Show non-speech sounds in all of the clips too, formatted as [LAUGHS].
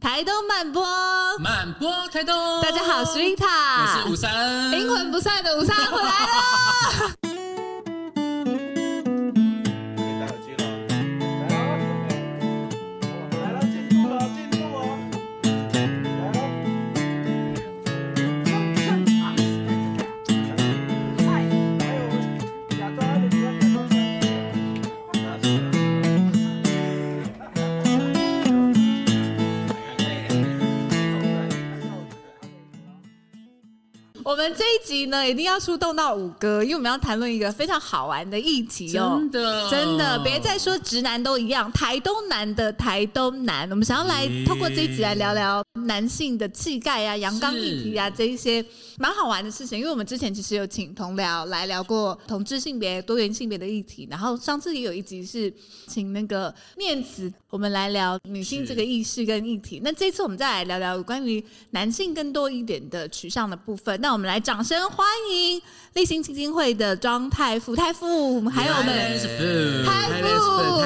台东慢播，慢播台东。大家好，我是 Rita，我是五三，灵魂不散的五三回来了。我们这一集呢，一定要出动到五哥，因为我们要谈论一个非常好玩的议题哦。真的，真的，别再说直男都一样，台东男的台东男，我们想要来透过这一集来聊聊男性的气概啊、阳刚议题啊这一些蛮好玩的事情。因为我们之前其实有请同僚来聊过同志性别、多元性别的议题，然后上次也有一集是请那个念慈，我们来聊女性这个意识跟议题。那这次我们再来聊聊关于男性更多一点的取向的部分。那我们来掌声欢迎立新基金会的庄太富太富，还有我们太富，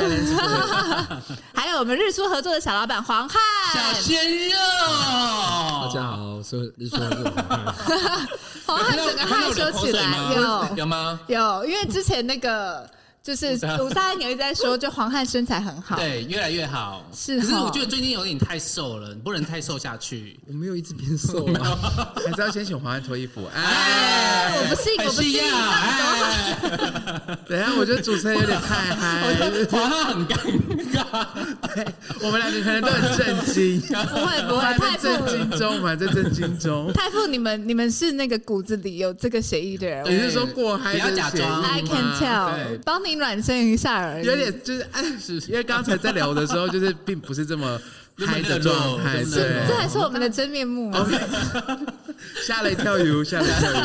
[LAUGHS] 还有我们日出合作的小老板黄汉小鲜肉。大家好，我是日出合作黄汉。[LAUGHS] 黄汉整个害羞起来，有有吗？有，因为之前那个。就是 [LAUGHS] 鲁三有一直在说，就黄汉身材很好，对，越来越好。是，可是我觉得最近有点太瘦了，你不能太瘦下去。我没有一直变瘦 [LAUGHS] 啊，还是要先请黄汉脱衣服。哎，我不信，我不信。[LAUGHS] 等下，我觉得主持人有点太嗨，黄汉很尴尬。[LAUGHS] 我们两个可能都很震惊，不会不会，太震惊中，我们还在震惊中。太傅，你们你们是那个骨子里有这个协议的人，你是说过嗨？不要假装，I can tell，帮你。暖身一下而已，有点就是暗示因为刚才在聊的时候，就是并不是这么嗨的状态，[LAUGHS] 对，这还是我们的真面目 [LAUGHS] 吗？吓了一跳鱼，吓了一跳鱼。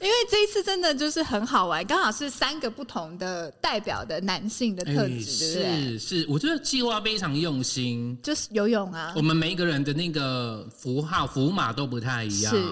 因为这一次真的就是很好玩，刚好是三个不同的代表的男性的特质，对不对？是是，我觉得计划非常用心，就是游泳啊，我们每一个人的那个符号符码都不太一样。是，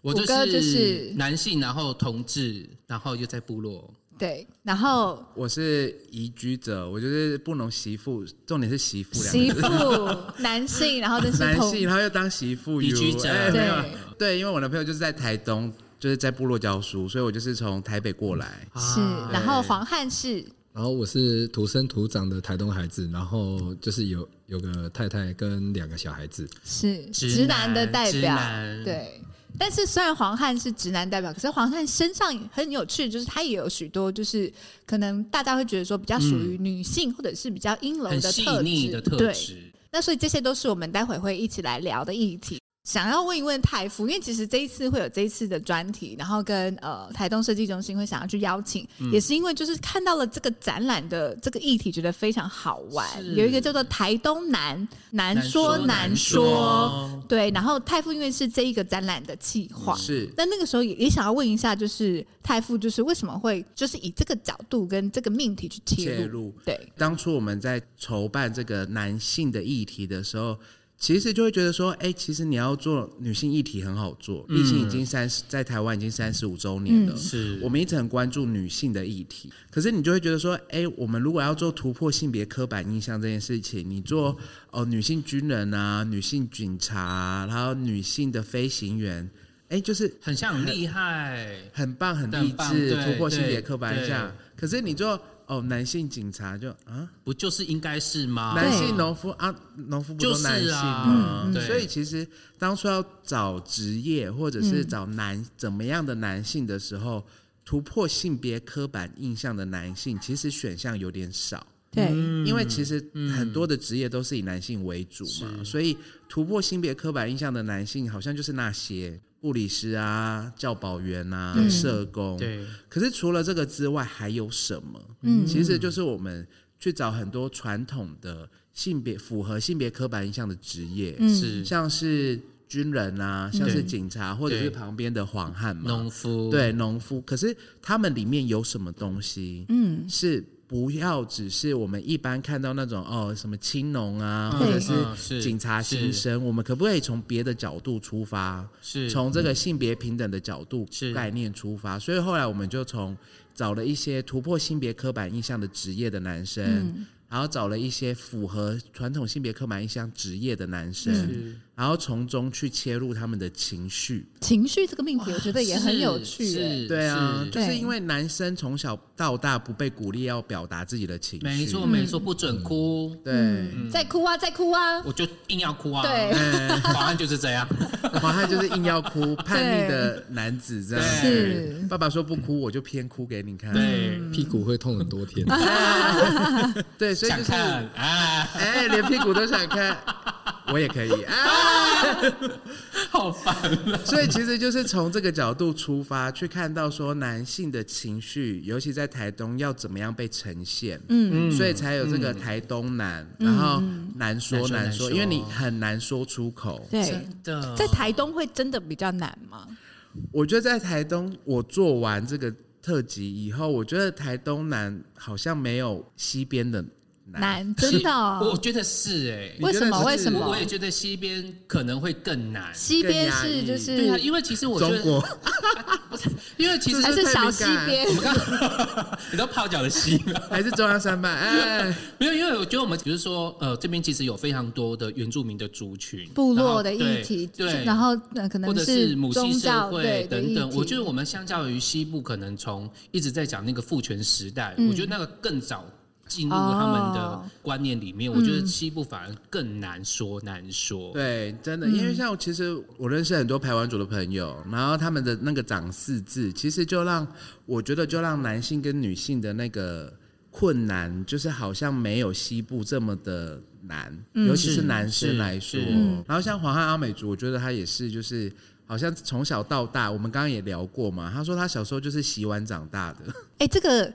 我就是男性，然后同志，然后又在部落。对，然后我是移居者，我就是不能媳妇，重点是媳妇两。媳妇，男性，然后就是 [LAUGHS] 男性，然后又当媳妇，移居者。欸、对对，因为我男朋友就是在台东，就是在部落教书，所以我就是从台北过来。是，然后黄汉是，然后我是土生土长的台东孩子，然后就是有有个太太跟两个小孩子，是直男的代表，对。但是虽然黄汉是直男代表，可是黄汉身上很有趣，就是他也有许多，就是可能大家会觉得说比较属于女性、嗯、或者是比较阴柔的特质的特质。对，那所以这些都是我们待会会一起来聊的议题。想要问一问太傅，因为其实这一次会有这一次的专题，然后跟呃台东设计中心会想要去邀请，嗯、也是因为就是看到了这个展览的这个议题，觉得非常好玩。有一个叫做台东南难说难说，对，然后太富因为是这一个展览的企划，是，那那个时候也也想要问一下，就是太富就是为什么会就是以这个角度跟这个命题去切入？切入对，当初我们在筹办这个男性的议题的时候。其实就会觉得说，哎、欸，其实你要做女性议题很好做，毕竟已经三十，在台湾已经三十五周年了。是、嗯，我们一直很关注女性的议题。可是你就会觉得说，哎、欸，我们如果要做突破性别刻板印象这件事情，你做哦、呃，女性军人啊，女性警察、啊，然后女性的飞行员，哎、欸，就是很像很厉害，很棒，很励志，突破性别刻板印象。可是你做。哦，男性警察就啊，不就是应该是吗？男性农夫啊，农夫不都男性吗？就是啊，所以其实当初要找职业或者是找男怎么样的男性的时候，突破性别刻板印象的男性，其实选项有点少。对，因为其实很多的职业都是以男性为主嘛，所以突破性别刻板印象的男性，好像就是那些。护理师啊，教保员啊，嗯、社工。对。可是除了这个之外，还有什么？嗯，其实就是我们去找很多传统的性别符合性别刻板印象的职业，嗯、是像是军人啊，像是警察，或者是旁边的黄汉嘛，农夫。对，农夫。可是他们里面有什么东西？嗯，是。不要只是我们一般看到那种哦，什么青农啊，或者是警察新生，我们可不可以从别的角度出发？是从这个性别平等的角度概念出发？所以后来我们就从找了一些突破性别刻板印象的职业的男生，然后找了一些符合传统性别刻板印象职业的男生。嗯然后从中去切入他们的情绪，情绪这个命题，我觉得也很有趣。对啊，就是。因为男生从小到大不被鼓励要表达自己的情绪，没错没错，不准哭，对，再哭啊再哭啊，我就硬要哭啊。对，[LAUGHS] 黄汉就是这样，[LAUGHS] 华汉就是硬要哭，[LAUGHS] 叛逆的男子这样。是，爸爸说不哭，我就偏哭给你看。对，屁股会痛很多天。对，所以就是啊，哎，连屁股都想看。我也可以 [LAUGHS] 啊，好烦。所以其实就是从这个角度出发，去看到说男性的情绪，尤其在台东要怎么样被呈现。嗯，所以才有这个台东男，然后难说难说，因为你很难说出口。对的，在台东会真的比较难吗？我觉得在台东，我做完这个特辑以后，我觉得台东南好像没有西边的。难，[LAUGHS] 真的，我觉得是哎。为什么？为什么？我也觉得西边可能会更难。西边是就是对啊，因为其实我觉得，[LAUGHS] 不是，因为其实还是小西边。我们刚，[LAUGHS] 你都泡脚的西吗？还是中央山脉？哎，没有，因为我觉得我们比如说，呃，这边其实有非常多的原住民的族群、部落的议题，对，然后可能或者是母系社会等等。我觉得我们相较于西部，可能从一直在讲那个父权时代，我觉得那个更早。进入他们的观念里面，oh, 我觉得西部反而更难说难说。对，真的，因为像其实我认识很多排湾族的朋友，然后他们的那个长四字，其实就让我觉得就让男性跟女性的那个困难，就是好像没有西部这么的难，嗯、尤其是男生来说。然后像黄汉阿美族，我觉得他也是，就是好像从小到大，我们刚刚也聊过嘛，他说他小时候就是洗碗长大的。哎、欸，这个。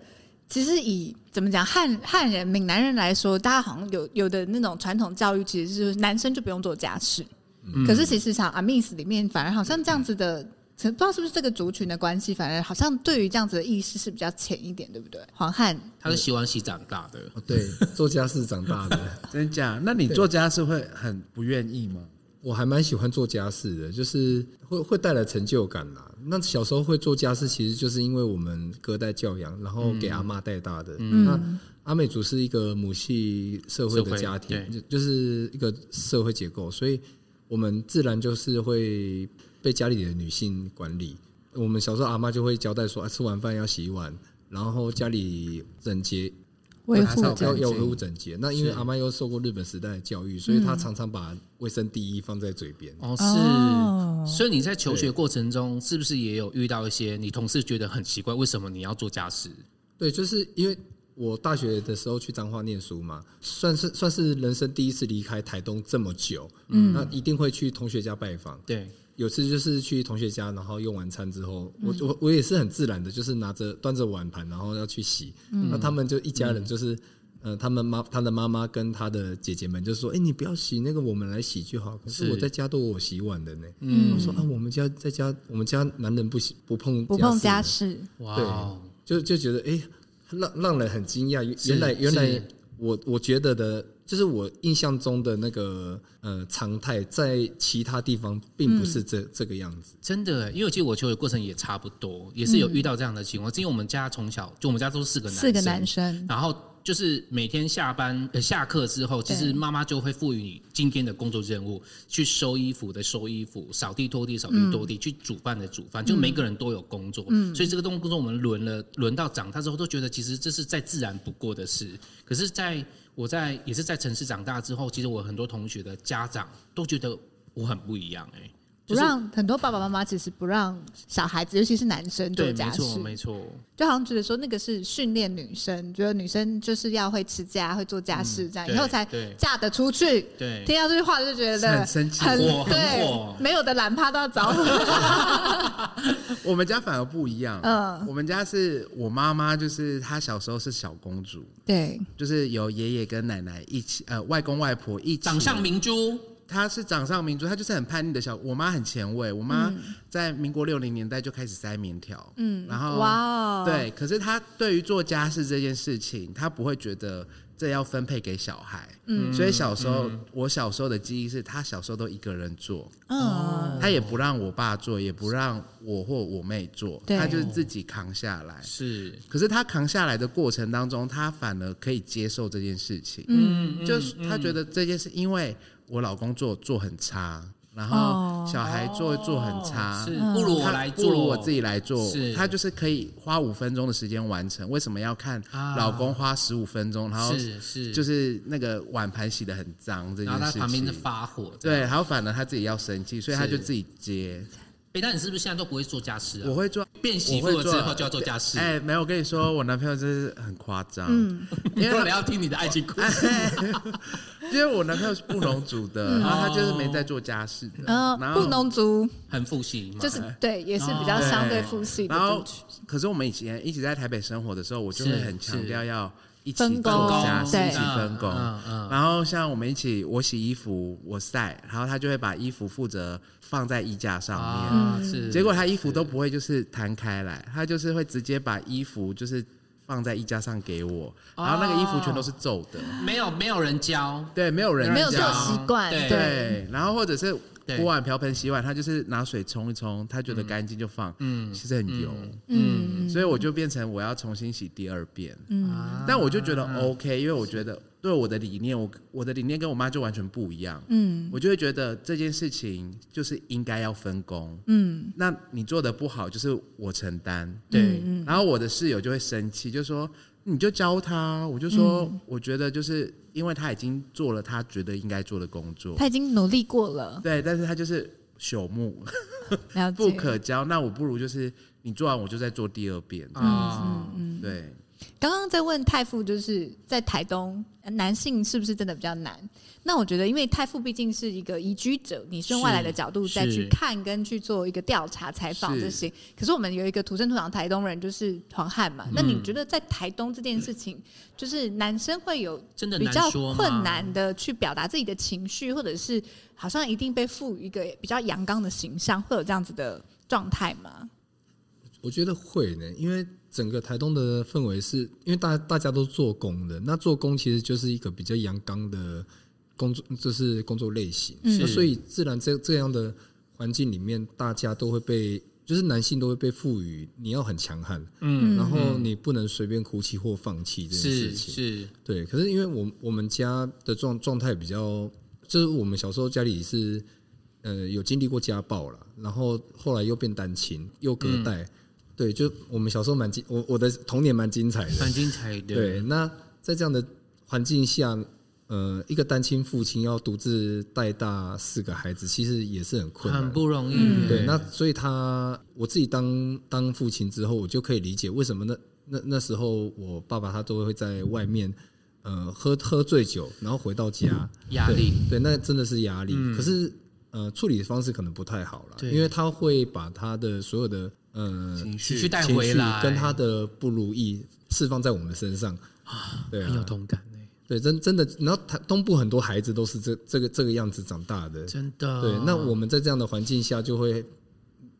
其实以怎么讲汉汉人闽南人来说，大家好像有有的那种传统教育，其实是男生就不用做家事。嗯、可是其实像阿 miss 里面，反而好像这样子的，不知道是不是这个族群的关系，反而好像对于这样子的意识是比较浅一点，对不对？黄汉他是洗碗洗长大的，对，做家事长大的，[LAUGHS] 真假？那你做家事会很不愿意吗？我还蛮喜欢做家事的，就是会会带来成就感啦。那小时候会做家事，其实就是因为我们隔代教养，然后给阿妈带大的。嗯、那阿美族是一个母系社会的家庭，就就是一个社会结构，所以我们自然就是会被家里的女性管理。我们小时候阿妈就会交代说，啊，吃完饭要洗碗，然后家里整洁。维护要要维护整洁，那因为阿妈又受过日本时代的教育，所以她常常把卫生第一放在嘴边。哦，是。所以你在求学过程中，是不是也有遇到一些你同事觉得很奇怪，为什么你要做家事？对，就是因为我大学的时候去彰化念书嘛，算是算是人生第一次离开台东这么久，嗯，那一定会去同学家拜访。对。有次就是去同学家，然后用完餐之后，我我我也是很自然的，就是拿着端着碗盘，然后要去洗。那他们就一家人，就是呃，他们妈他的妈妈跟他的姐姐们就说：“哎，你不要洗那个，我们来洗就好。”可是我在家都我洗碗的呢。嗯，我说啊，我们家在家，我们家男人不洗不碰不碰家事。哇，对，就就觉得哎，让让人很惊讶。原来原来我我觉得的。就是我印象中的那个呃常态，在其他地方并不是这、嗯、这个样子。真的，因为其实我求学过程也差不多，也是有遇到这样的情况。嗯、因为我们家从小就我们家都是四个男生，四个男生，然后就是每天下班呃下课之后，其实妈妈就会赋予你今天的工作任务：去收衣服的收衣服，扫地拖地扫地拖地，嗯、去煮饭的煮饭。就每个人都有工作，嗯、所以这个动工作我们轮了轮到长大之后，都觉得其实这是再自然不过的事。可是，在我在也是在城市长大之后，其实我很多同学的家长都觉得我很不一样哎、欸。不让很多爸爸妈妈其实不让小孩子，尤其是男生做家事，没错没错，就好像觉得说那个是训练女生，觉得女生就是要会持家、会做家事，这样以后才嫁得出去。对，听到这句话就觉得很生气，很对，没有的懒趴都要找 [LAUGHS] 我们家反而不一样，嗯，我们家是我妈妈，就是她小时候是小公主，对，就是有爷爷跟奶奶一起，呃，外公外婆一起，掌上明珠。他是掌上明珠，他就是很叛逆的小。我妈很前卫，我妈在民国六零年代就开始塞棉条，嗯，然后哇，哦对，可是他对于做家事这件事情，他不会觉得。这要分配给小孩。嗯，所以小时候、嗯、我小时候的记忆是他小时候都一个人做，嗯，他也不让我爸做，也不让我或我妹做，他就是自己扛下来。是，可是他扛下来的过程当中，他反而可以接受这件事情。嗯，就是他觉得这件事，因为我老公做做很差。然后小孩做做很差，是不如我来做，不如我自己来做。他就是可以花五分钟的时间完成，为什么要看老公花十五分钟？然后是就是那个碗盘洗得很脏这件事情。然后他旁边是发火，对，然后反而他自己要生气，所以他就自己接。哎，那你是不是现在都不会做家事啊？我会做，变媳妇了之后就要做家事。哎，没有，我跟你说，我男朋友真是很夸张。嗯，因为 [LAUGHS] 我要听你的爱情故事。[LAUGHS] 因为我男朋友是布农族的，然后他就是没在做家事的。嗯，布农族很父系，就是对，也是比较相对复系的。然后，可是我们以前一起在台北生活的时候，我就会很强调要一起分工，对，一起分工。然后像我们一起，我洗衣服，我晒，然后他就会把衣服负责。放在衣架上面，是。结果他衣服都不会就是摊开来，他就是会直接把衣服就是放在衣架上给我，然后那个衣服全都是皱的，没有没有人教，对，没有人教，没有这个习惯，对。然后或者是锅碗瓢盆洗碗，他就是拿水冲一冲，他觉得干净就放，嗯，其实很油，嗯，所以我就变成我要重新洗第二遍，嗯，但我就觉得 OK，因为我觉得。对我的理念，我我的理念跟我妈就完全不一样。嗯，我就会觉得这件事情就是应该要分工。嗯，那你做的不好，就是我承担。对，然后我的室友就会生气，就说你就教他。我就说，嗯、我觉得就是因为他已经做了他觉得应该做的工作，他已经努力过了。对，但是他就是朽木，不可教。那我不如就是你做完，我就再做第二遍。嗯嗯，对。刚刚在问太傅，就是在台东男性是不是真的比较难？那我觉得，因为太傅毕竟是一个移居者，你是用外来的角度再去看跟去做一个调查采访这些。可是我们有一个土生土长台东人，就是黄汉嘛。那你觉得在台东这件事情，就是男生会有真的比较困难的去表达自己的情绪，或者是好像一定被赋予一个比较阳刚的形象，会有这样子的状态吗？我觉得会呢，因为。整个台东的氛围是因为大大家都做工的，那做工其实就是一个比较阳刚的工作，就是工作类型，那、所以自然这这样的环境里面，大家都会被，就是男性都会被赋予你要很强悍，嗯，然后你不能随便哭泣或放弃这件事情，是，是对。可是因为我我们家的状状态比较，就是我们小时候家里是呃有经历过家暴了，然后后来又变单亲，又隔代。嗯对，就我们小时候蛮精，我我的童年蛮精彩的，蛮精彩的。对，那在这样的环境下，呃，一个单亲父亲要独自带大四个孩子，其实也是很困难，很不容易。嗯、对，那所以他我自己当当父亲之后，我就可以理解为什么那那那时候我爸爸他都会在外面，呃，喝喝醉酒，然后回到家，压力对，对，那真的是压力。嗯、可是呃，处理的方式可能不太好了，因为他会把他的所有的。嗯，情绪带回来，跟他的不如意释放在我们身上啊，对，很有同感哎，对，真真的，然后他东部很多孩子都是这这个这个样子长大的，真的，对，那我们在这样的环境下，就会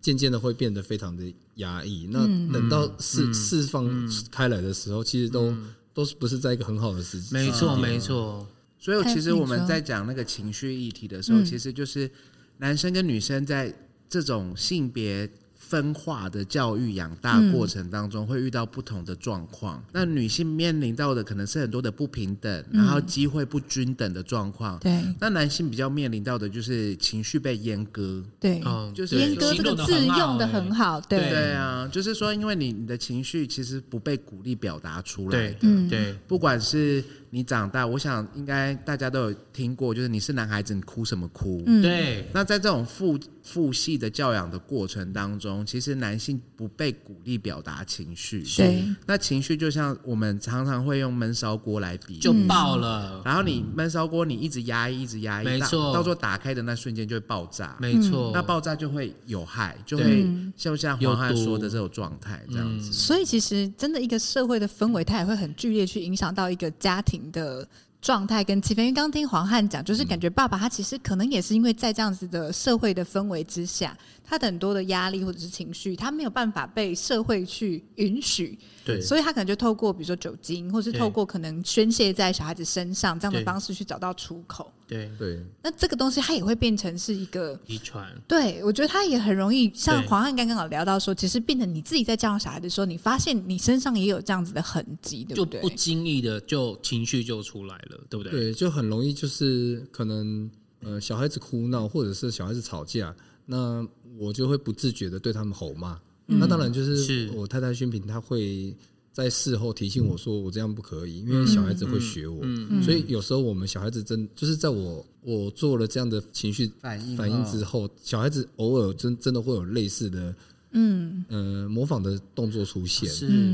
渐渐的会变得非常的压抑。那等到释释放开来的时候，其实都都是不是在一个很好的时机，没错没错。所以其实我们在讲那个情绪议题的时候，其实就是男生跟女生在这种性别。分化的教育养大过程当中，会遇到不同的状况。嗯、那女性面临到的可能是很多的不平等，嗯、然后机会不均等的状况。对，那男性比较面临到的就是情绪被阉割。对，嗯、就是阉割这个字用的很好。对，对啊，就是说，因为你你的情绪其实不被鼓励表达出来的。对，对，不管是。你长大，我想应该大家都有听过，就是你是男孩子，你哭什么哭？嗯，对。那在这种父父系的教养的过程当中，其实男性不被鼓励表达情绪。对。那情绪就像我们常常会用闷烧锅来比，就爆了。然后你闷烧锅，你一直压抑，一直压抑，没错。到时候打开的那瞬间就会爆炸，没错。那爆炸就会有害，就会像像黄汉说的这种状态这样子。所以其实真的一个社会的氛围，它也会很剧烈去影响到一个家庭的状态跟气氛。因为刚刚听黄汉讲，就是感觉爸爸他其实可能也是因为在这样子的社会的氛围之下，他的很多的压力或者是情绪，他没有办法被社会去允许。对，所以他可能就透过比如说酒精，或是透过可能宣泄在小孩子身上这样的方式去找到出口。对对，那这个东西它也会变成是一个遗传。对，我觉得它也很容易，像黄汉刚刚有聊到说，其实变成你自己在教养小孩的时候，你发现你身上也有这样子的痕迹，对不对？就不经意的就情绪就出来了，对不对？对，就很容易就是可能呃小孩子哭闹，或者是小孩子吵架，那我就会不自觉的对他们吼骂。嗯、那当然就是我太太宣平，她会。在事后提醒我说我这样不可以，因为小孩子会学我，所以有时候我们小孩子真就是在我我做了这样的情绪反应反应之后，小孩子偶尔真真的会有类似的嗯。呃模仿的动作出现，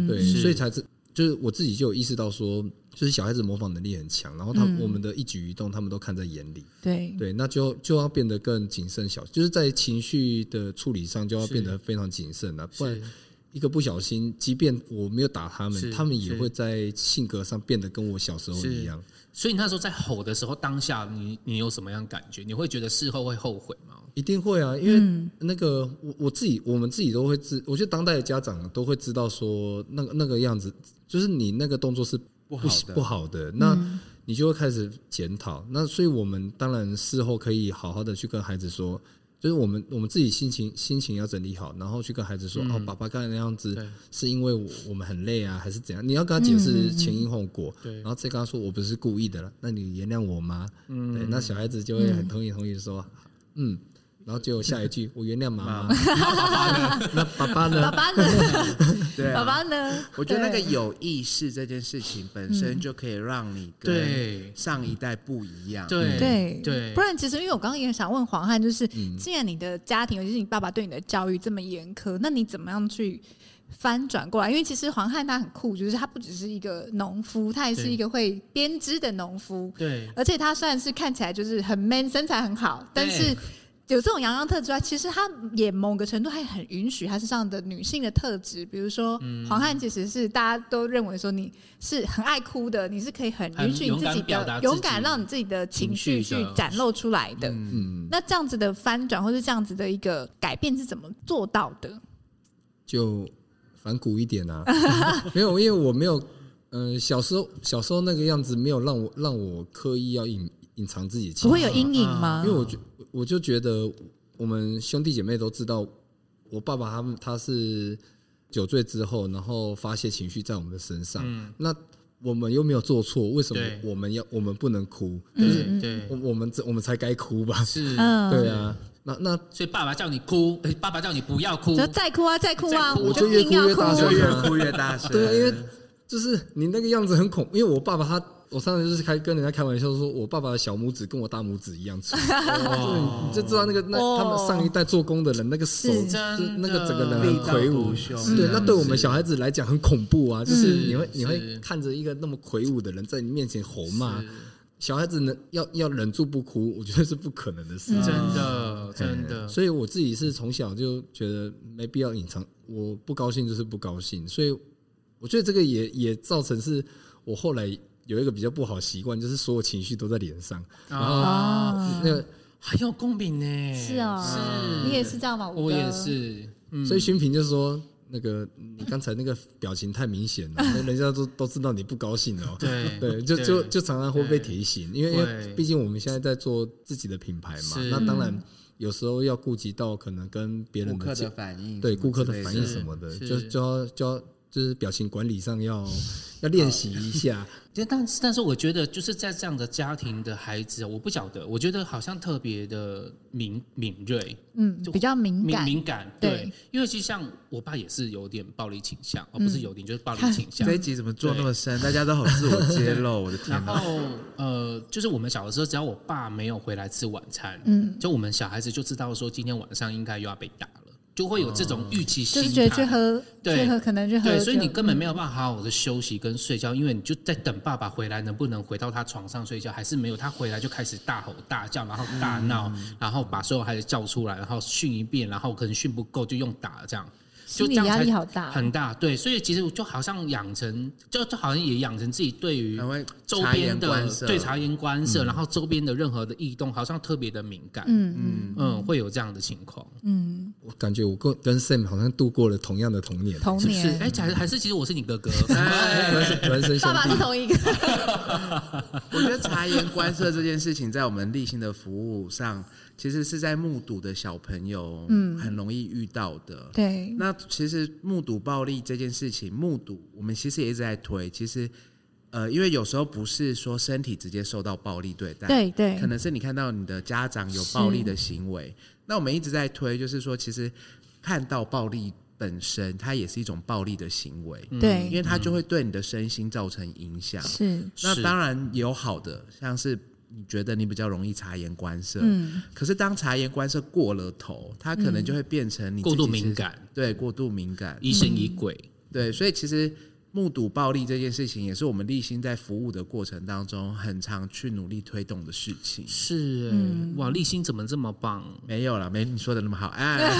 对，所以才是就是我自己就有意识到说，就是小孩子模仿能力很强，然后他我们的一举一动他们都看在眼里，对。对，那就就要变得更谨慎小，就是在情绪的处理上就要变得非常谨慎了，不然。一个不小心，即便我没有打他们，他们也会在性格上变得跟我小时候一样。所以你那时候在吼的时候，当下你你有什么样感觉？你会觉得事后会后悔吗？一定会啊，因为那个我我自己，我们自己都会知。我觉得当代的家长都会知道说，那个那个样子，就是你那个动作是不好的，不好的，那你就会开始检讨。那所以我们当然事后可以好好的去跟孩子说。就是我们我们自己心情心情要整理好，然后去跟孩子说、嗯、哦，爸爸刚才那样子是因为我我们很累啊，还是怎样？你要跟他解释前因后果，对，然后再跟他说我不是故意的了，那你原谅我吗？嗯，对，那小孩子就会很同意同意说，嗯。然后就下一句，[LAUGHS] 我原谅妈妈。那爸爸呢？[LAUGHS] 爸爸呢？对，爸爸呢？我觉得那个有意识这件事情本身就可以让你跟上一代不一样。对对对。不然，其实因为我刚刚也想问黄汉，就是既然你的家庭，尤其是你爸爸对你的教育这么严苛，那你怎么样去翻转过来？因为其实黄汉他很酷，就是他不只是一个农夫，他也是一个会编织的农夫。对。而且他虽然是看起来就是很 man，身材很好，但是。有这种阳刚特质之外，其实他也某个程度还很允许他身上的女性的特质，比如说黄汉其实是大家都认为说你是很爱哭的，你是可以很允许你自己的勇敢，让你自己的情绪去展露出来的。嗯，那这样子的翻转或是这样子的一个改变是怎么做到的？就反骨一点啊，[LAUGHS] 没有，因为我没有，嗯、呃，小时候小时候那个样子没有让我让我刻意要隐隐藏自己的情绪，不会有阴影吗？因为我觉。我就觉得，我们兄弟姐妹都知道，我爸爸他们他是酒醉之后，然后发泄情绪在我们的身上。嗯、那我们又没有做错，为什么我们要我们不能哭？就是对，我我们我们才该哭吧？是，对啊。那那所以爸爸叫你哭，爸爸叫你不要哭，就再哭啊，再哭啊，我就越哭越大声，越哭越大声。[LAUGHS] 对啊，因为就是你那个样子很恐，因为我爸爸他。我上次就是开跟人家开玩笑说，我爸爸的小拇指跟我大拇指一样粗，[LAUGHS] 你就知道那个那他们上一代做工的人那个手，那个整个人很魁梧，对，那对我们小孩子来讲很恐怖啊，就是你会你会看着一个那么魁梧的人在你面前吼骂，小孩子能要要忍住不哭，我觉得是不可能的事，真的真的。所以我自己是从小就觉得没必要隐藏，我不高兴就是不高兴，所以我觉得这个也也造成是我后来。有一个比较不好习惯，就是所有情绪都在脸上，然后那个很有共鸣呢。是啊，是你也是这样吗？我也是。所以薰萍就说：“那个你刚才那个表情太明显了，[LAUGHS] 人家都都知道你不高兴了。”对 [LAUGHS] 对，就就就常常会被提醒，因为因为毕竟我们现在在做自己的品牌嘛，那当然有时候要顾及到可能跟别人的反应，对顾客的反应什么的，就就要就要。就是表情管理上要要练习 [LAUGHS] 一下，就但是但是我觉得就是在这样的家庭的孩子，我不晓得，我觉得好像特别的敏敏锐，嗯，就比较敏感敏感，对，对因为其实像我爸也是有点暴力倾向，而、嗯、不是有点就是暴力倾向。这一集怎么做那么深？大家都好自我揭露，[LAUGHS] 我的天。然后呃，就是我们小的时候，只要我爸没有回来吃晚餐，嗯，就我们小孩子就知道说今天晚上应该又要被打。就会有这种预期心态，就是觉得去喝，对，去喝可能去喝，对，所以你根本没有办法好好的休息跟睡觉，因为你就在等爸爸回来，能不能回到他床上睡觉，还是没有？他回来就开始大吼大叫，然后大闹，然后把所有孩子叫出来，然后训一遍，然后可能训不够就用打这样。就这样压力好大，很大。对，所以其实就好像养成，就就好像也养成自己对于周边的对察言观色，然后周边的任何的异动，好像特别的敏感。嗯嗯嗯，会有这样的情况。嗯，我感觉我跟跟 Sam 好像度过了同样的童年，童年。哎，还是还是其实我是你哥哥，[LAUGHS] 爸爸是同一个。[LAUGHS] 我觉得察言观色这件事情，在我们励馨的服务上。其实是在目睹的小朋友，嗯，很容易遇到的。嗯、对，那其实目睹暴力这件事情，目睹我们其实也一直在推。其实，呃，因为有时候不是说身体直接受到暴力对待，对对，可能是你看到你的家长有暴力的行为。那我们一直在推，就是说，其实看到暴力本身，它也是一种暴力的行为。对，因为它就会对你的身心造成影响。是，那当然有好的，像是。你觉得你比较容易察言观色，嗯，可是当察言观色过了头，它可能就会变成你过度敏感，对，过度敏感，疑神疑鬼，对，所以其实目睹暴力这件事情，也是我们立心在服务的过程当中，很常去努力推动的事情。是，嗯，哇，立心怎么这么棒？没有了，没你说的那么好，哎，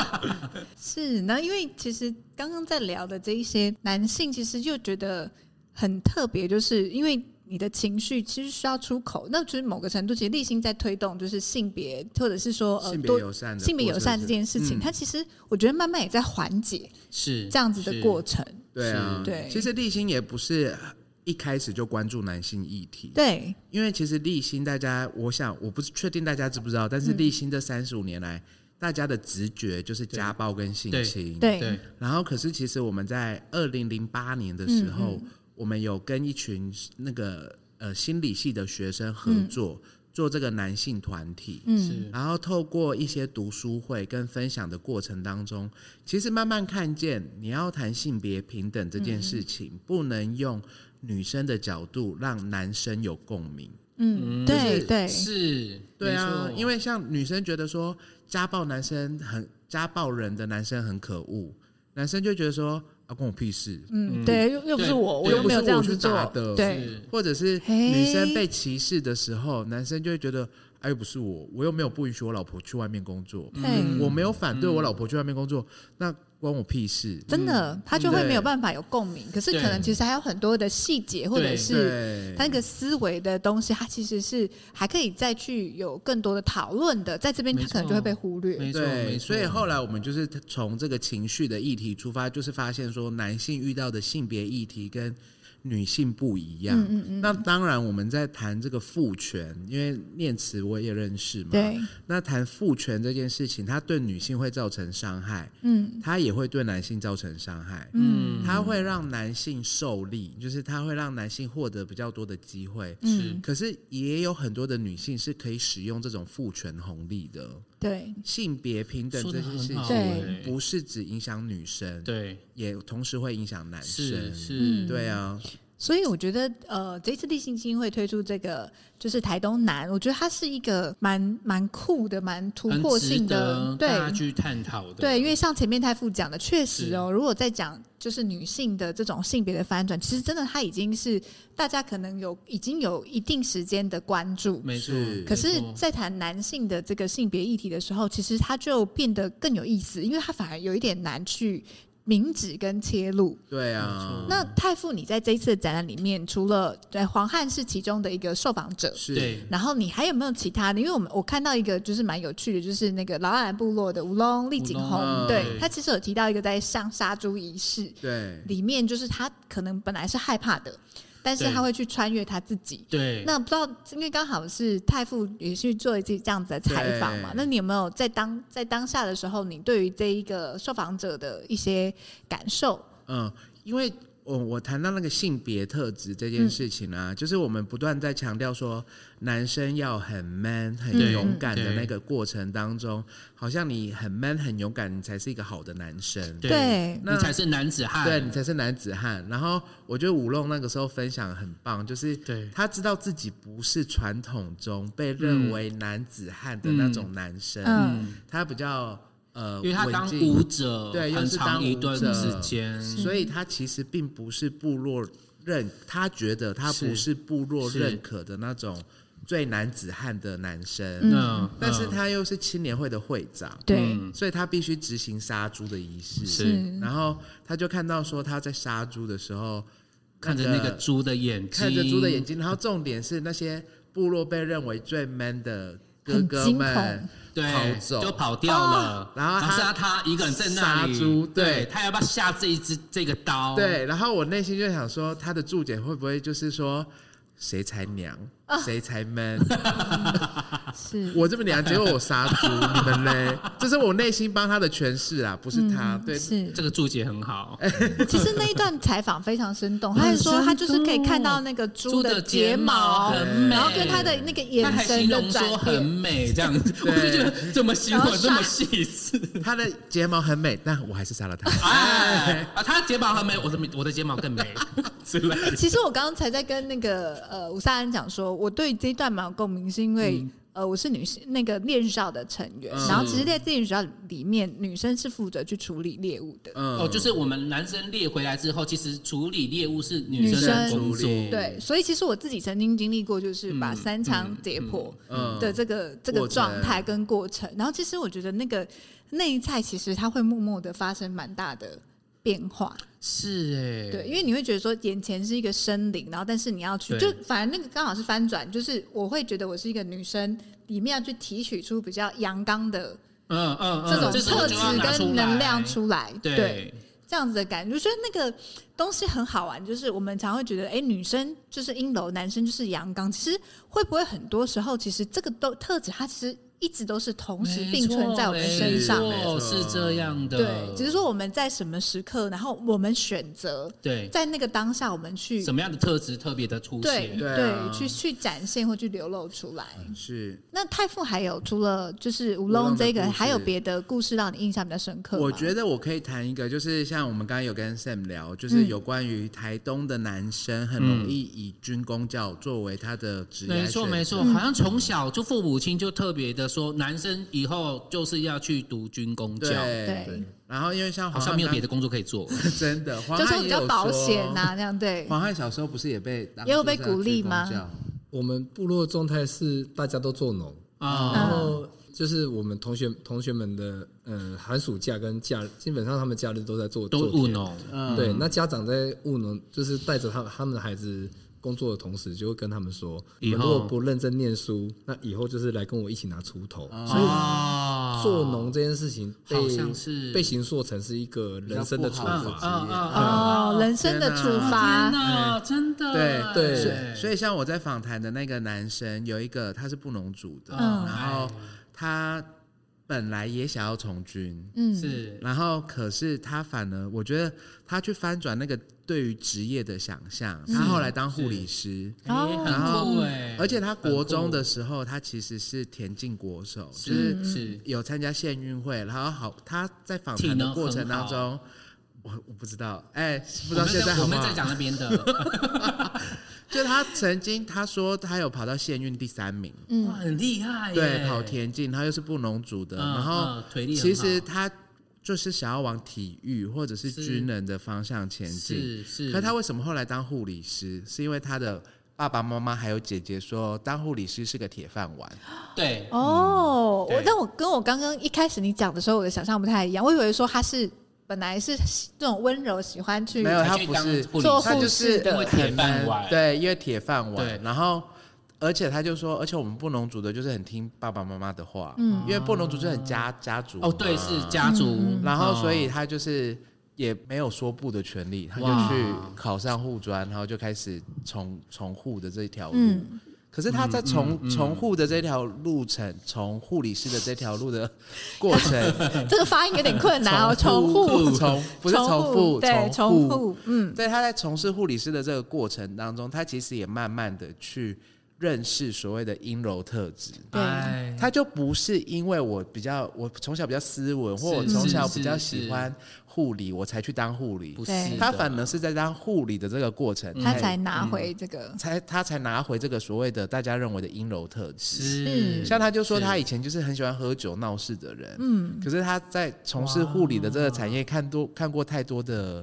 [LAUGHS] 是，那因为其实刚刚在聊的这一些男性，其实就觉得很特别，就是因为。你的情绪其实需要出口，那其实某个程度，其实励馨在推动就是性别，或者是说呃，性别友善、性别友善这件事情，嗯、它其实我觉得慢慢也在缓解，是这样子的过程。对啊，对。其实励馨也不是一开始就关注男性议题，对。因为其实励馨，大家，我想我不是确定大家知不知道，但是励馨这三十五年来，大家的直觉就是家暴跟性侵，对。对然后，可是其实我们在二零零八年的时候。嗯嗯我们有跟一群那个呃心理系的学生合作，嗯、做这个男性团体，嗯，然后透过一些读书会跟分享的过程当中，其实慢慢看见，你要谈性别平等这件事情，嗯、不能用女生的角度让男生有共鸣，嗯，对对。是，对啊，因为像女生觉得说家暴男生很家暴人的男生很可恶，男生就觉得说。啊，关我屁事！嗯，对，又又不是我，我又没有这样子做的。对，或者是女生被歧视的时候，男生就会觉得，哎，又不是我，我又没有不允许我老婆去外面工作，我没有反对我老婆去外面工作，那。关我屁事！真的，他就会没有办法有共鸣。可是可能其实还有很多的细节，或者是他那个思维的东西，他其实是还可以再去有更多的讨论的。在这边，他可能就会被忽略。没错，没错。所以后来我们就是从这个情绪的议题出发，就是发现说男性遇到的性别议题跟。女性不一样，嗯嗯嗯，那当然我们在谈这个父权，因为念慈我也认识嘛。对。那谈父权这件事情，它对女性会造成伤害，嗯，它也会对男性造成伤害，嗯，它会让男性受利，就是它会让男性获得比较多的机会，嗯。可是也有很多的女性是可以使用这种父权红利的，对。性别平等这件事情，不是只影响女生，对，也同时会影响男生，是，是，对啊。所以我觉得，呃，这次立信基金会推出这个就是台东南，我觉得它是一个蛮蛮酷的、蛮突破性的，对，大家去探讨的。对，因为像前面太傅讲的，确实哦，如果在讲就是女性的这种性别的翻转，其实真的它已经是大家可能有已经有一定时间的关注，没错。可是，在谈男性的这个性别议题的时候，其实它就变得更有意思，因为它反而有一点难去。明指跟切入，对啊。那太傅，你在这一次的展览里面，除了对黄汉是其中的一个受访者，是。然后你还有没有其他的？因为我们我看到一个就是蛮有趣的，就是那个劳阿兰部落的吴龙丽景红，对，他其实有提到一个在上杀猪仪式，对，里面就是他可能本来是害怕的。但是他会去穿越他自己。对。那不知道，因为刚好是太傅也去做一次这样子的采访嘛？那你有没有在当在当下的时候，你对于这一个受访者的一些感受？嗯，因为。我我谈到那个性别特质这件事情啊，嗯、就是我们不断在强调说，男生要很 man 很勇敢的那个过程当中，好像你很 man 很勇敢，你才是一个好的男生，对，那你才是男子汉，对，你才是男子汉。然后我觉得武龙那个时候分享很棒，就是他知道自己不是传统中被认为男子汉的那种男生，嗯、他比较。呃，因为他当舞者，对，又是当一段时间，所以他其实并不是部落认，他觉得他不是部落认可的那种最男子汉的男生，嗯，但是他又是青年会的会长，对，所以他必须执行杀猪的仪式。是，然后他就看到说他在杀猪的时候，看着那个猪的眼睛，看着猪的眼睛，然后重点是那些部落被认为最 man 的哥哥们跑走，就跑掉了，然后他他一个人在那里杀猪，对，他要不要下这一只这个刀？对，然后我内心就想说，他的注解会不会就是说？谁才娘？谁才 man？[LAUGHS] 是我这么娘，结果我杀猪，你们嘞？这是我内心帮他的诠释啊，不是他。对，是这个注解很好。[LAUGHS] 其实那一段采访非常生动，[LAUGHS] 他是说他就是可以看到那个猪的睫毛，然后跟他的那个眼神的转变，很美这样子。我就觉得怎么形容这么细致？他的睫毛很美，但我还是杀了他。哎啊，他睫毛很美，我的我的睫毛更美。其实我刚刚才在跟那个呃吴萨恩讲说，我对这一段蛮有共鸣，是因为、嗯、呃我是女性那个猎校的成员，嗯、然后其实，在猎校里面，女生是负责去处理猎物的。嗯、哦，就是我们男生猎回来之后，其实处理猎物是女生的工作。对，所以其实我自己曾经经历过，就是把三枪解剖的这个、嗯嗯、这个状态跟过程。然后，其实我觉得那个内在其实它会默默的发生蛮大的变化。是哎、欸，对，因为你会觉得说眼前是一个生灵，然后但是你要去，就反正那个刚好是翻转，就是我会觉得我是一个女生，里面要去提取出比较阳刚的，嗯嗯，这种特质跟能量出来，对，对，这样子的感觉，我觉得那个东西很好玩，就是我们常会觉得，哎、欸，女生就是阴柔，男生就是阳刚，其实会不会很多时候，其实这个都特质，它其实。一直都是同时并存在我们身上，是这样的。对，只是说我们在什么时刻，然后我们选择对，在那个当下，我们去什么样的特质特别的出现，对对，去去展现或去流露出来。是。那太傅还有除了就是乌龙这个，还有别的故事让你印象比较深刻？我觉得我可以谈一个，就是像我们刚刚有跟 Sam 聊，就是有关于台东的男生很容易以军工教作为他的职业。没错没错，好像从小就父母亲就特别的。说男生以后就是要去读军工教，对。然后因为像好像没有别的工作可以做，[LAUGHS] [LAUGHS] 真的。就是比较保险呐，这样对。黄汉小时候不是也被也有被鼓励吗？我们部落的状态是大家都做农啊，然后就是我们同学同学们的嗯寒暑假跟假，基本上他们假日都在做都务农，对。那家长在务农，就是带着他他们的孩子。工作的同时，就会跟他们说：以后如果不认真念书，那以后就是来跟我一起拿锄头。所以做农这件事情，好像是被形塑成是一个人生的处罚。哦，人生的处罚，真的。对对，所以像我在访谈的那个男生，有一个他是布农族的，然后他本来也想要从军，嗯，是，然后可是他反而，我觉得他去翻转那个。对于职业的想象，他后来当护理师，然后，而且他国中的时候，他其实是田径国手，就是是。有参加县运会，然后好他在访谈的过程当中，我我不知道，哎，不知道现在好不好？我们在讲那边的，[LAUGHS] 就他曾经他说他有跑到县运第三名，哇，很厉害，对，跑田径，他又是布农族的，然后其实他。就是想要往体育或者是军人的方向前进，是是。可他为什么后来当护理师？是因为他的爸爸妈妈还有姐姐说，当护理师是个铁饭碗。对，哦，我但我跟我刚刚一开始你讲的时候，我的想象不太一样。我以为说他是本来是这种温柔，喜欢去没有，他不是做护士的。铁饭碗。对，因为铁饭碗。然后。而且他就说，而且我们布农族的就是很听爸爸妈妈的话，嗯，因为布农族就很家家族哦，对，是家族，然后所以他就是也没有说不的权利，他就去考上护专，然后就开始从从护的这一条路。可是他在从从护的这条路程，从护理师的这条路的 [LAUGHS] 过程，[LAUGHS] 这个发音有点困难哦。[LAUGHS] 重护重不是从护，对，从护，嗯，对，他在从事护理师的这个过程当中，他其实也慢慢的去。认识所谓的阴柔特质，对，他就不是因为我比较，我从小比较斯文，或我从小比较喜欢护理，我才去当护理。不是，他反而是在当护理的这个过程，他才拿回这个，才他才拿回这个所谓的大家认为的阴柔特质。是，像他就说他以前就是很喜欢喝酒闹事的人，嗯，可是他在从事护理的这个产业看多看过太多的。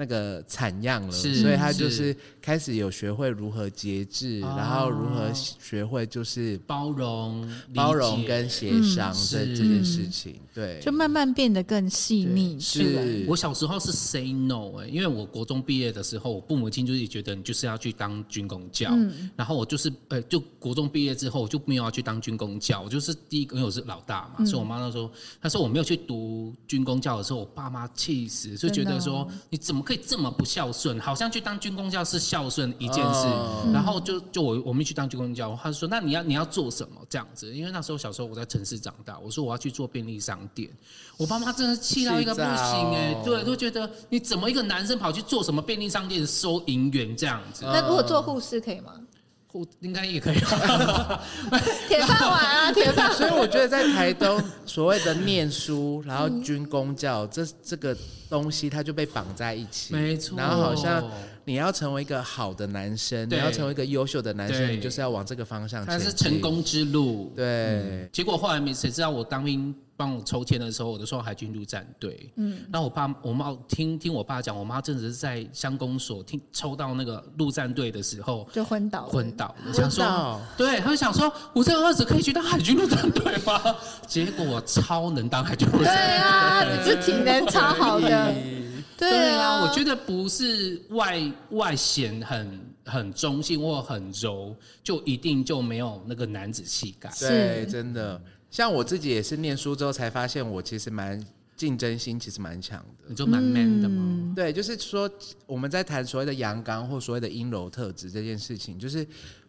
那个产样了，所以他就是开始有学会如何节制，然后如何学会就是包容、包容跟协商这这件事情，对，就慢慢变得更细腻。是。我小时候是 say no 哎，因为我国中毕业的时候，我父母亲就是觉得你就是要去当军公教，然后我就是呃，就国中毕业之后我就没有要去当军公教，我就是第一个，因为我是老大嘛，所以我妈那时候她说我没有去读军公教的时候，我爸妈气死，就觉得说你怎么。可以这么不孝顺，好像去当军工教是孝顺一件事，哦、然后就就我我们去当军工教，他说那你要你要做什么这样子？因为那时候小时候我在城市长大，我说我要去做便利商店，我爸妈真的气到一个不行哎、欸，哦、对，都觉得你怎么一个男生跑去做什么便利商店收银员这样子？那如果做护士可以吗？护应该也可以，[LAUGHS] 铁饭碗啊，[LAUGHS] 铁饭。所以我觉得在台东所谓的念书，然后军公教这这个。东西它就被绑在一起，没错。然后好像你要成为一个好的男生，你要成为一个优秀的男生，你就是要往这个方向前进。它是成功之路，对。结果后来没谁知道，我当兵帮我抽签的时候，我都说海军陆战队。嗯。然后我爸我妈听听我爸讲，我妈真的是在乡公所听抽到那个陆战队的时候就昏倒，昏倒了。想说，对，他就想说，我这个儿子可以去当海军陆战队吗？[LAUGHS] 结果我超能当海军陆战队。对啊，你这体能超好的。[LAUGHS] 对啊，我觉得不是外外显很很中性或很柔，就一定就没有那个男子气概。对，真的，像我自己也是念书之后才发现，我其实蛮竞争心，其实蛮强的。你就蛮 man 的吗？嗯、对，就是说我们在谈所谓的阳刚或所谓的阴柔特质这件事情，就是。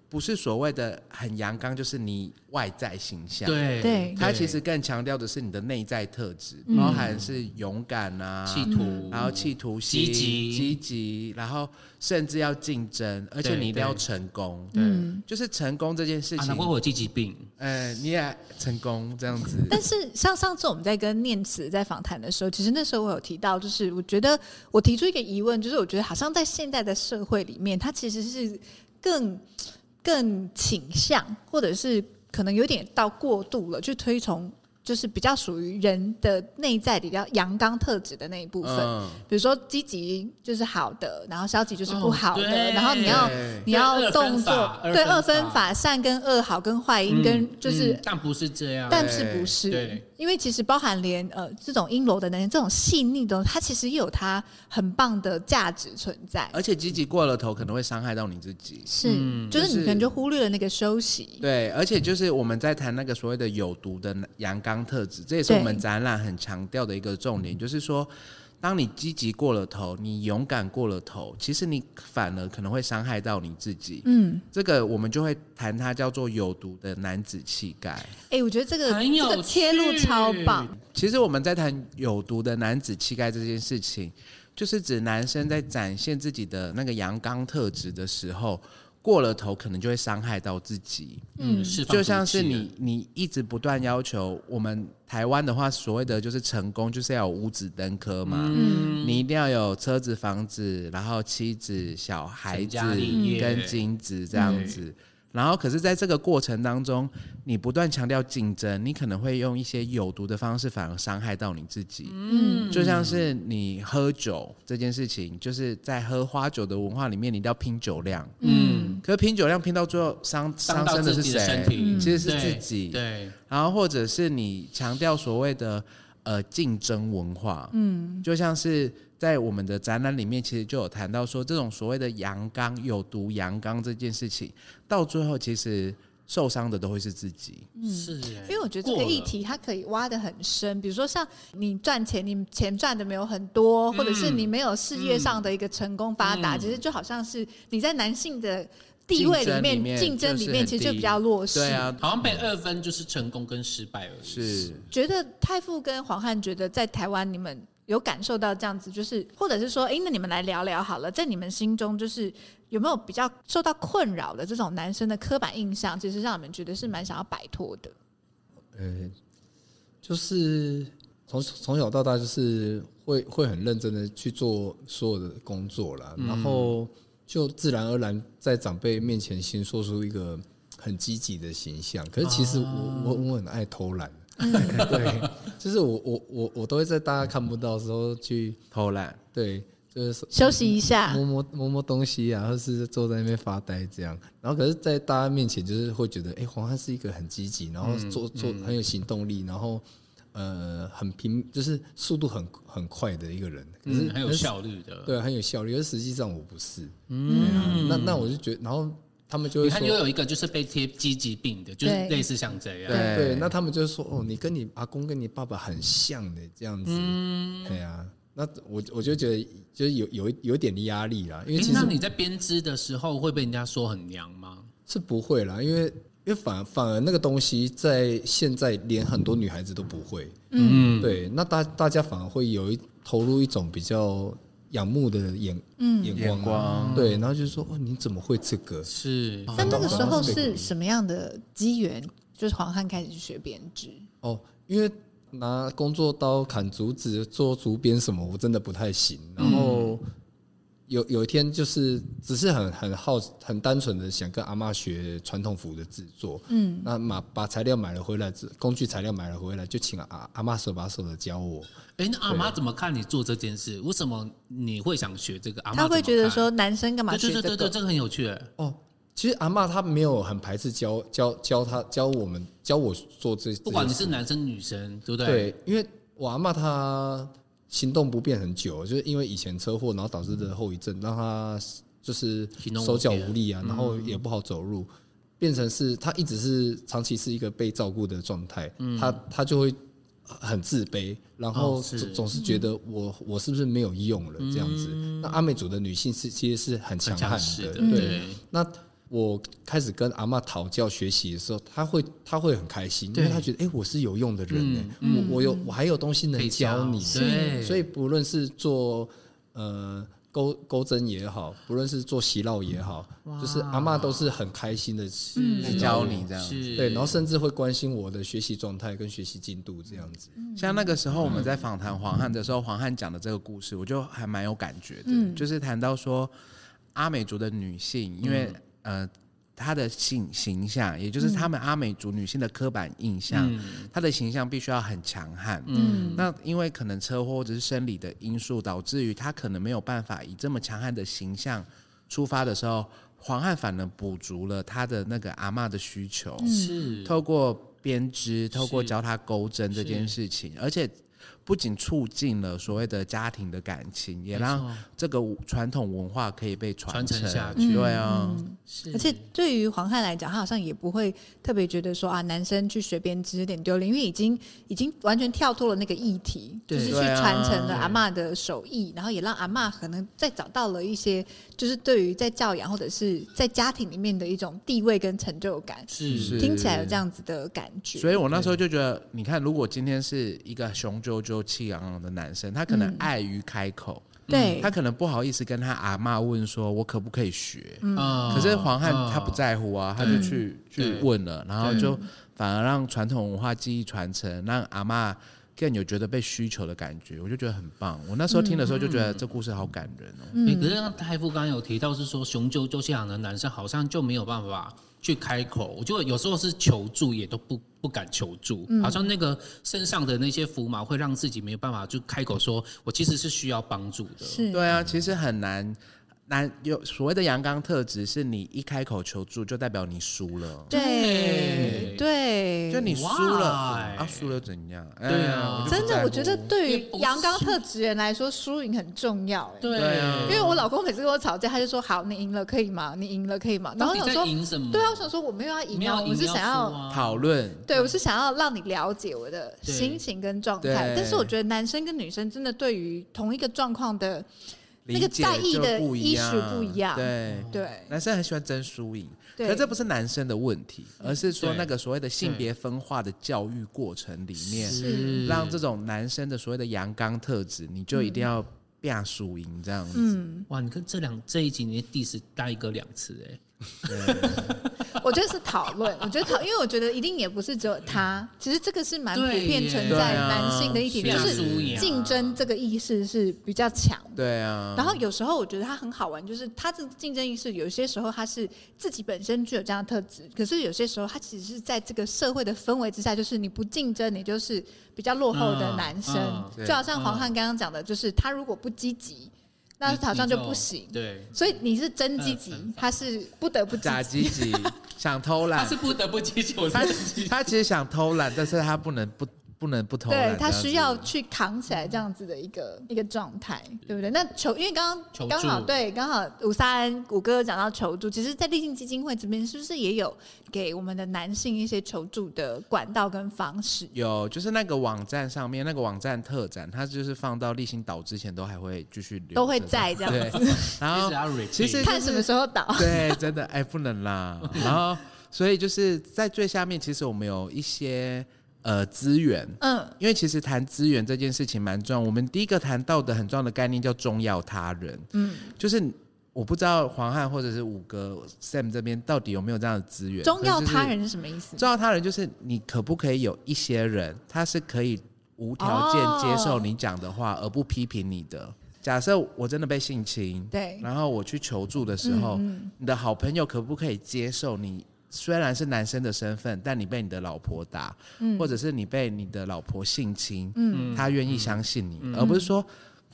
不是所谓的很阳刚，就是你外在形象。对对，他其实更强调的是你的内在特质，包含是勇敢啊，企图，然后企图心、积极、积极，然后甚至要竞争，而且你一定要成功。对，就是成功这件事情。难怪我有积极病。哎，你也成功这样子。但是像上次我们在跟念慈在访谈的时候，其实那时候我有提到，就是我觉得我提出一个疑问，就是我觉得好像在现代的社会里面，它其实是更。更倾向，或者是可能有点到过度了，去推崇。就是比较属于人的内在比较阳刚特质的那一部分，嗯、比如说积极就是好的，然后消极就是不好的，哦、然后你要你要动作对二分法善跟恶好跟坏应跟就是、但不是这样，但是不是？对，因为其实包含连呃这种阴柔的男人，这种细腻的，它其实也有它很棒的价值存在。而且积极过了头可能会伤害到你自己，是，就是你可能就忽略了那个休息。对，而且就是我们在谈那个所谓的有毒的阳刚。特质，这也是我们展览很强调的一个重点，就是说，当你积极过了头，你勇敢过了头，其实你反而可能会伤害到你自己。嗯，这个我们就会谈它叫做有毒的男子气概。哎、欸，我觉得这个这个切入超棒。其实我们在谈有毒的男子气概这件事情，就是指男生在展现自己的那个阳刚特质的时候。过了头，可能就会伤害到自己。嗯，是，就像是你，你一直不断要求我们台湾的话，所谓的就是成功，就是要有五子登科嘛。嗯，你一定要有车子、房子，然后妻子、小孩子跟金子这样子。然后，可是，在这个过程当中，你不断强调竞争，你可能会用一些有毒的方式，反而伤害到你自己。嗯，就像是你喝酒这件事情，就是在喝花酒的文化里面，你一定要拼酒量。嗯，可是拼酒量拼到最后伤伤身的是谁？其实是自己。对。然后，或者是你强调所谓的呃竞争文化。嗯，就像是。在我们的展览里面，其实就有谈到说，这种所谓的阳刚有毒阳刚这件事情，到最后其实受伤的都会是自己。嗯，是，因为我觉得这个议题它可以挖得很深，比如说像你赚钱，你钱赚的没有很多，或者是你没有事业上的一个成功发达，其实就好像是你在男性的地位里面竞争里面，其实就比较弱势。对啊，好像被二分就是成功跟失败而已。是，觉得太傅跟黄汉觉得在台湾你们。有感受到这样子，就是或者是说，哎、欸，那你们来聊聊好了，在你们心中，就是有没有比较受到困扰的这种男生的刻板印象，其实让你们觉得是蛮想要摆脱的。呃、欸，就是从从小到大，就是会会很认真的去做所有的工作啦，嗯、然后就自然而然在长辈面前先说出一个很积极的形象。可是其实我、啊、我我很爱偷懒。[LAUGHS] 对，就是我我我我都会在大家看不到的时候去偷懒。对，就是休息一下，摸摸摸摸东西啊，或是坐在那边发呆这样。然后可是，在大家面前，就是会觉得，哎、欸，黄汉是一个很积极，然后做做很有行动力，然后呃，很平，就是速度很很快的一个人，可是很有效率的，对，很有效率。而实际上我不是，嗯，啊、那那我就觉得，然后。他们就会说，你看，又有一个就是被贴积极病的，就是类似像这样。对，对，那他们就说，哦，你跟你阿公跟你爸爸很像的这样子。嗯，对啊。那我我就觉得，就是有有有点压力啦。因为其实、欸、你在编织的时候会被人家说很娘吗？是不会啦，因为因为反反而那个东西在现在连很多女孩子都不会。嗯，对。那大大家反而会有一投入一种比较。仰慕的眼嗯眼光，光对，然后就说哦，你怎么会这个？是。但那个时候是什么样的机缘？就是黄汉开始去学编织。哦，因为拿工作刀砍竹子、做竹编什么，我真的不太行。然后有有一天，就是只是很很好、很单纯的想跟阿妈学传统服的制作。嗯，那把把材料买了回来，工具材料买了回来，就请阿阿妈手把手的教我。哎、欸，那阿妈怎么看你做这件事？为什么你会想学这个？阿妈他会觉得说男生干嘛学这个？对对对对，这个很有趣哎。哦，其实阿妈她没有很排斥教教教她教我们教我做这，不管你是男生女生，对不对？对，因为我阿妈她行动不便很久，就是因为以前车祸，然后导致的后遗症，让他就是手脚无力啊，然后也不好走路，变成是他一直是长期是一个被照顾的状态，他他就会。很自卑，然后总总是觉得我我是不是没有用了这样子？那阿美族的女性是其实是很强悍的，对。那我开始跟阿嬷讨教学习的时候，她会她会很开心，因为她觉得哎，我是有用的人呢，我我有我还有东西能教。你，对。所以不论是做呃。钩钩针也好，不论是做席烙也好，就是阿嬷都是很开心的教你这样。子，对，然后甚至会关心我的学习状态跟学习进度这样子。像那个时候我们在访谈黄汉的时候，黄汉讲的这个故事，我就还蛮有感觉的，嗯、就是谈到说阿美族的女性，因为、嗯、呃。她的形形象，也就是他们阿美族女性的刻板印象，她、嗯、的形象必须要很强悍。嗯，那因为可能车祸或者是生理的因素，导致于她可能没有办法以这么强悍的形象出发的时候，黄汉反而补足了她的那个阿嬷的需求，是透过编织，透过教她钩针这件事情，而且。不仅促进了所谓的家庭的感情，也让这个传统文化可以被传承，承下去。对啊，是而且对于黄汉来讲，他好像也不会特别觉得说啊，男生去学编织有点丢脸，因为已经已经完全跳脱了那个议题，就是去传承了阿嬷的手艺，然后也让阿嬷可能再找到了一些，就是对于在教养或者是在家庭里面的一种地位跟成就感。是是，听起来有这样子的感觉。所以我那时候就觉得，你看，如果今天是一个雄赳赳。气昂昂的男生，他可能碍于开口，对，他可能不好意思跟他阿嬷问说：“我可不可以学？”嗯，可是黄汉他不在乎啊，他就去去问了，然后就反而让传统文化技艺传承，让阿嬷更有觉得被需求的感觉，我就觉得很棒。我那时候听的时候就觉得这故事好感人哦。嗯，可是太傅刚刚有提到是说雄赳赳气昂的男生好像就没有办法。去开口，我觉得有时候是求助，也都不不敢求助，嗯、好像那个身上的那些浮毛会让自己没有办法就开口说，我其实是需要帮助的。是，对啊，其实很难。男有所谓的阳刚特质，是你一开口求助，就代表你输了。对对，就你输了啊，输了怎样？对啊，真的，我觉得对于阳刚特质人来说，输赢很重要。对啊，因为我老公每次跟我吵架，他就说：“好，你赢了可以吗？你赢了可以吗？”然后我说：“赢什么？”对啊，我想说我没有要赢啊，我是想要讨论。对，我是想要让你了解我的心情跟状态。但是我觉得男生跟女生真的对于同一个状况的。那个在意的意识不一样，对。对，男生很喜欢争输赢，可是这不是男生的问题，而是说那个所谓的性别分化的教育过程里面，让这种男生的所谓的阳刚特质，你就一定要变输赢这样子。哇，你看这两这一集你第十带一个两次哎。我觉得是讨论，我觉得讨，因为我觉得一定也不是只有他，其实这个是蛮普遍存在男性的一点，就是竞争这个意识是比较强。对啊。然后有时候我觉得他很好玩，就是他的竞争意识，有些时候他是自己本身具有这样的特质，可是有些时候他其实是在这个社会的氛围之下，就是你不竞争，你就是比较落后的男生。就好像黄汉刚刚讲的，就是他如果不积极。那好像就不行。对，所以你是真积极，他是不得不假积极，想偷懒。他是不得不积极，他是积极。他其实想偷懒，但是他不能不。不能不投，对，他需要去扛起来这样子的一个一个状态，对不对？那求，因为刚刚刚好对，刚好五三五哥讲到求助，其实，在立信基金会这边是不是也有给我们的男性一些求助的管道跟方式？有，就是那个网站上面那个网站特展，它就是放到立信倒之前都还会继续留，都会在这样子。然后其实、就是、看什么时候倒，对，真的哎不能啦。然后所以就是在最下面，其实我们有一些。呃，资源，嗯，因为其实谈资源这件事情蛮重要。我们第一个谈到的很重要的概念叫重要他人，嗯，就是我不知道黄汉或者是五哥 Sam 这边到底有没有这样的资源。重要他人是什么意思？重要他人就是你可不可以有一些人，他是可以无条件接受你讲的话，而不批评你的。假设我真的被性侵，对，然后我去求助的时候，嗯，你的好朋友可不可以接受你？虽然是男生的身份，但你被你的老婆打，嗯、或者是你被你的老婆性侵，嗯、他愿意相信你，嗯、而不是说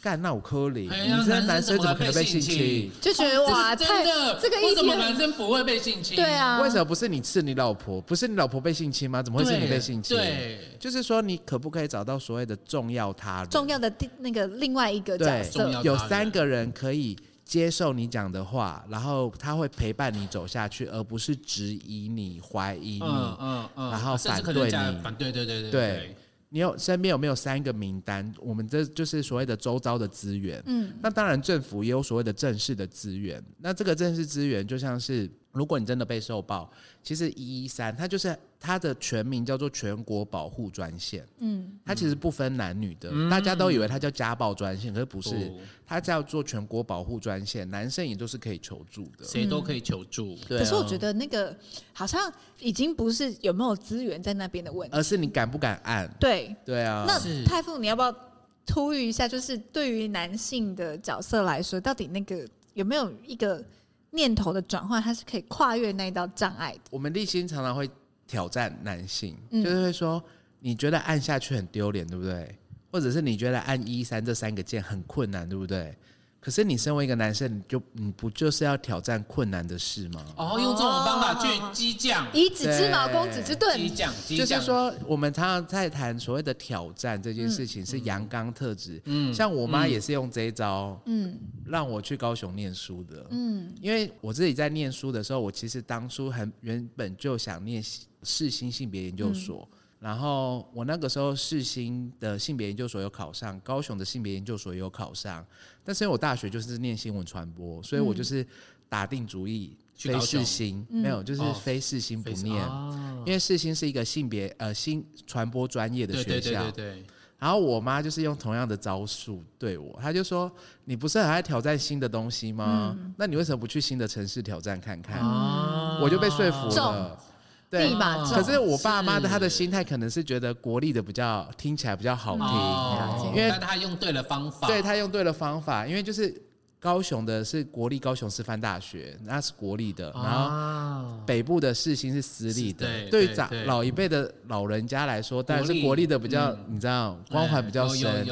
干那我扣你，你这男生怎么可能被性侵？就觉得哇，真的这个意思，为什么男生不会被性侵？对啊，为什么不是你是你老婆，不是你老婆被性侵吗？怎么会是你被性侵？对，就是说你可不可以找到所谓的重要他人？重要的第那个另外一个角色，有三个人可以。接受你讲的话，然后他会陪伴你走下去，而不是质疑你、怀疑你，嗯嗯嗯、然后反对你。反对，对对对对。对，你有身边有没有三个名单？我们这就是所谓的周遭的资源。嗯，那当然政府也有所谓的正式的资源。那这个正式资源就像是。如果你真的被受暴，其实一一三它就是它的全名叫做全国保护专线，嗯，它其实不分男女的，嗯、大家都以为它叫家暴专线，可是不是，哦、它叫做全国保护专线，男生也都是可以求助的，谁都可以求助。对、哦，可是我觉得那个好像已经不是有没有资源在那边的问题，而是你敢不敢按？对，对啊。那太傅，你要不要呼吁一下？就是对于男性的角色来说，到底那个有没有一个？念头的转换，它是可以跨越那一道障碍的。我们立心常常会挑战男性，嗯、就是会说，你觉得按下去很丢脸，对不对？或者是你觉得按一三这三个键很困难，对不对？可是你身为一个男生，你就你不就是要挑战困难的事吗？哦，用这种方法去激将，以子之矛攻子之盾。激将，就是说，我们常常在谈所谓的挑战这件事情，是阳刚特质。嗯，像我妈也是用这一招，嗯，让我去高雄念书的。嗯，因为我自己在念书的时候，我其实当初很原本就想念世新性别研究所。嗯然后我那个时候世新的性别研究所有考上，高雄的性别研究所也有考上，但是因为我大学就是念新闻传播，所以我就是打定主意非世新，没有就是非世新不念，因为世新是一个性别呃新传播专业的学校。对对对。然后我妈就是用同样的招数对我，她就说：“你不是很爱挑战新的东西吗？那你为什么不去新的城市挑战看看？”我就被说服了。对，可是我爸妈的他的心态可能是觉得国立的比较听起来比较好听，因为他用对了方法。对，他用对了方法，因为就是高雄的是国立高雄师范大学，那是国立的，然后北部的世新是私立的。对于长老一辈的老人家来说，当然是国立的比较，你知道光环比较深。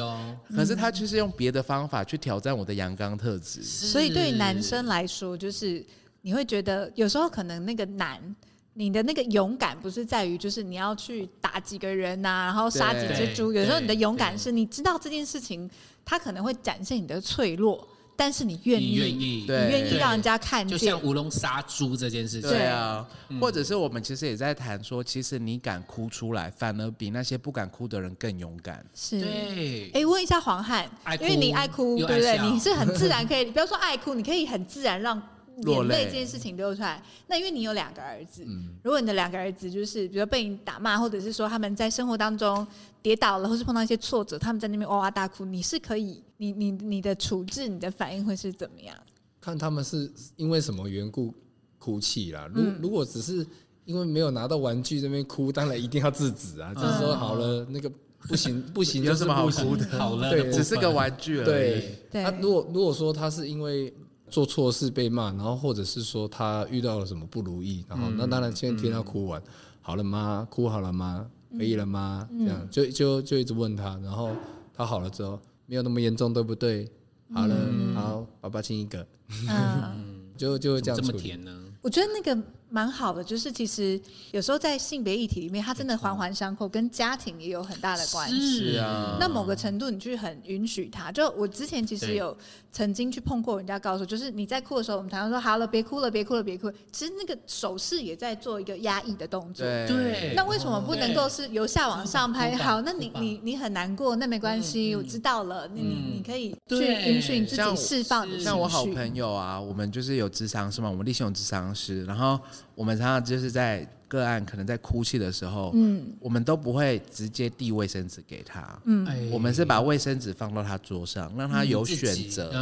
可是他就是用别的方法去挑战我的阳刚特质。所以对于男生来说，就是你会觉得有时候可能那个难。你的那个勇敢不是在于，就是你要去打几个人呐、啊，然后杀几只猪。有时候你的勇敢是你知道这件事情，它可能会展现你的脆弱，但是你愿意，你愿意，你愿意让人家看见。就像乌龙杀猪这件事情，对啊，或者是我们其实也在谈说，其实你敢哭出来，反而比那些不敢哭的人更勇敢。是，对。哎，问一下黄汉，因为你爱哭，对不对？你是很自然可以，不要说爱哭，你可以很自然让。眼泪这件事情流出来，那因为你有两个儿子，嗯、如果你的两个儿子就是比如被你打骂，或者是说他们在生活当中跌倒了，或是碰到一些挫折，他们在那边哇哇大哭，你是可以，你你你的处置，你的反应会是怎么样？看他们是因为什么缘故哭泣啦。如、嗯、如果只是因为没有拿到玩具这边哭，当然一定要制止啊。就是说好了，那个不行不行，有什么好哭的？好了，对，只是个玩具而已。对，对。他如果如果说他是因为。做错事被骂，然后或者是说他遇到了什么不如意，然后那当然先听他哭完，好了吗？哭好了吗？可以了吗？这样就就就一直问他，然后他好了之后没有那么严重，对不对？好了，好，爸爸亲一个，嗯，[LAUGHS] 就就这样这么甜呢？我觉得那个。蛮好的，就是其实有时候在性别议题里面，它真的环环相扣，跟家庭也有很大的关系。是啊，那某个程度，你去很允许他。就我之前其实有曾经去碰过人家，告诉就是你在哭的时候，我们常常说好了，别哭了，别哭了，别哭了。其实那个手势也在做一个压抑的动作。对。那为什么不能够是由下往上拍？好，那你你你很难过，那没关系，我知道了。你你可以去允许你自己释放你。像我好朋友啊，我们就是有智商是吗，我们立信有咨商师，然后。我们常常就是在个案可能在哭泣的时候，嗯，我们都不会直接递卫生纸给他，嗯，我们是把卫生纸放到他桌上，让他有选择，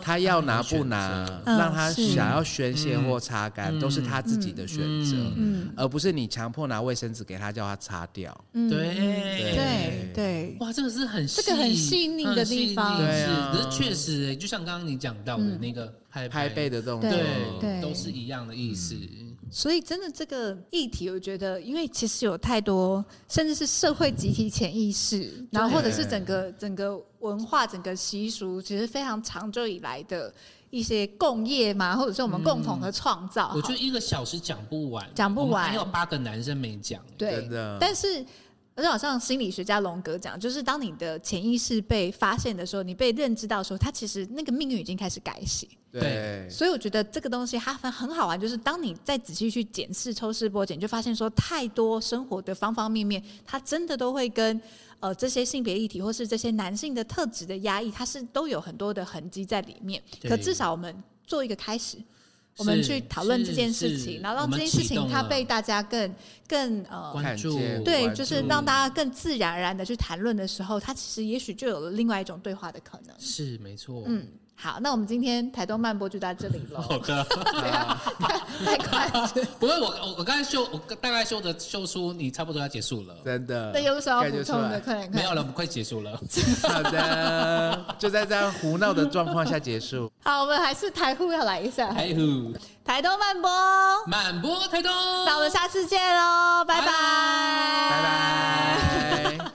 他要拿不拿，让他想要宣泄或擦干，都是他自己的选择，嗯，而不是你强迫拿卫生纸给他叫他擦掉，对。对对，哇，这个是很这个很细腻的地方，对啊，可是确实，就像刚刚你讲到的那个拍拍背的动作，对，都是一样的意思。所以，真的这个议题，我觉得，因为其实有太多，甚至是社会集体潜意识，然后或者是整个整个文化、整个习俗，其实非常长久以来的一些共业嘛，或者是我们共同的创造。我觉得一个小时讲不完，讲不完，还有八个男生没讲。对的，但是。而且好像心理学家荣格讲，就是当你的潜意识被发现的时候，你被认知到的时候，他其实那个命运已经开始改写。对，所以我觉得这个东西它很很好玩，就是当你再仔细去检视、抽丝剥茧，就发现说太多生活的方方面面，它真的都会跟呃这些性别议题或是这些男性的特质的压抑，它是都有很多的痕迹在里面。可至少我们做一个开始。我们去讨论这件事情，然后让这件事情它被大家更更呃关注，对，就是让大家更自然而然的去谈论的时候，它其实也许就有了另外一种对话的可能。是没错，嗯。好，那我们今天台东漫播就到这里了。好的，[LAUGHS] 太快了。不过我我我刚才秀，我大概秀的秀出你差不多要结束了。真的。那有什么要补充的？快点，没有了，我们快结束了。好的，就在这样胡闹的状况下结束。好，我们还是台呼要来一下。台呼，台东漫播，漫播台东。那我们下次见喽，拜拜，拜拜。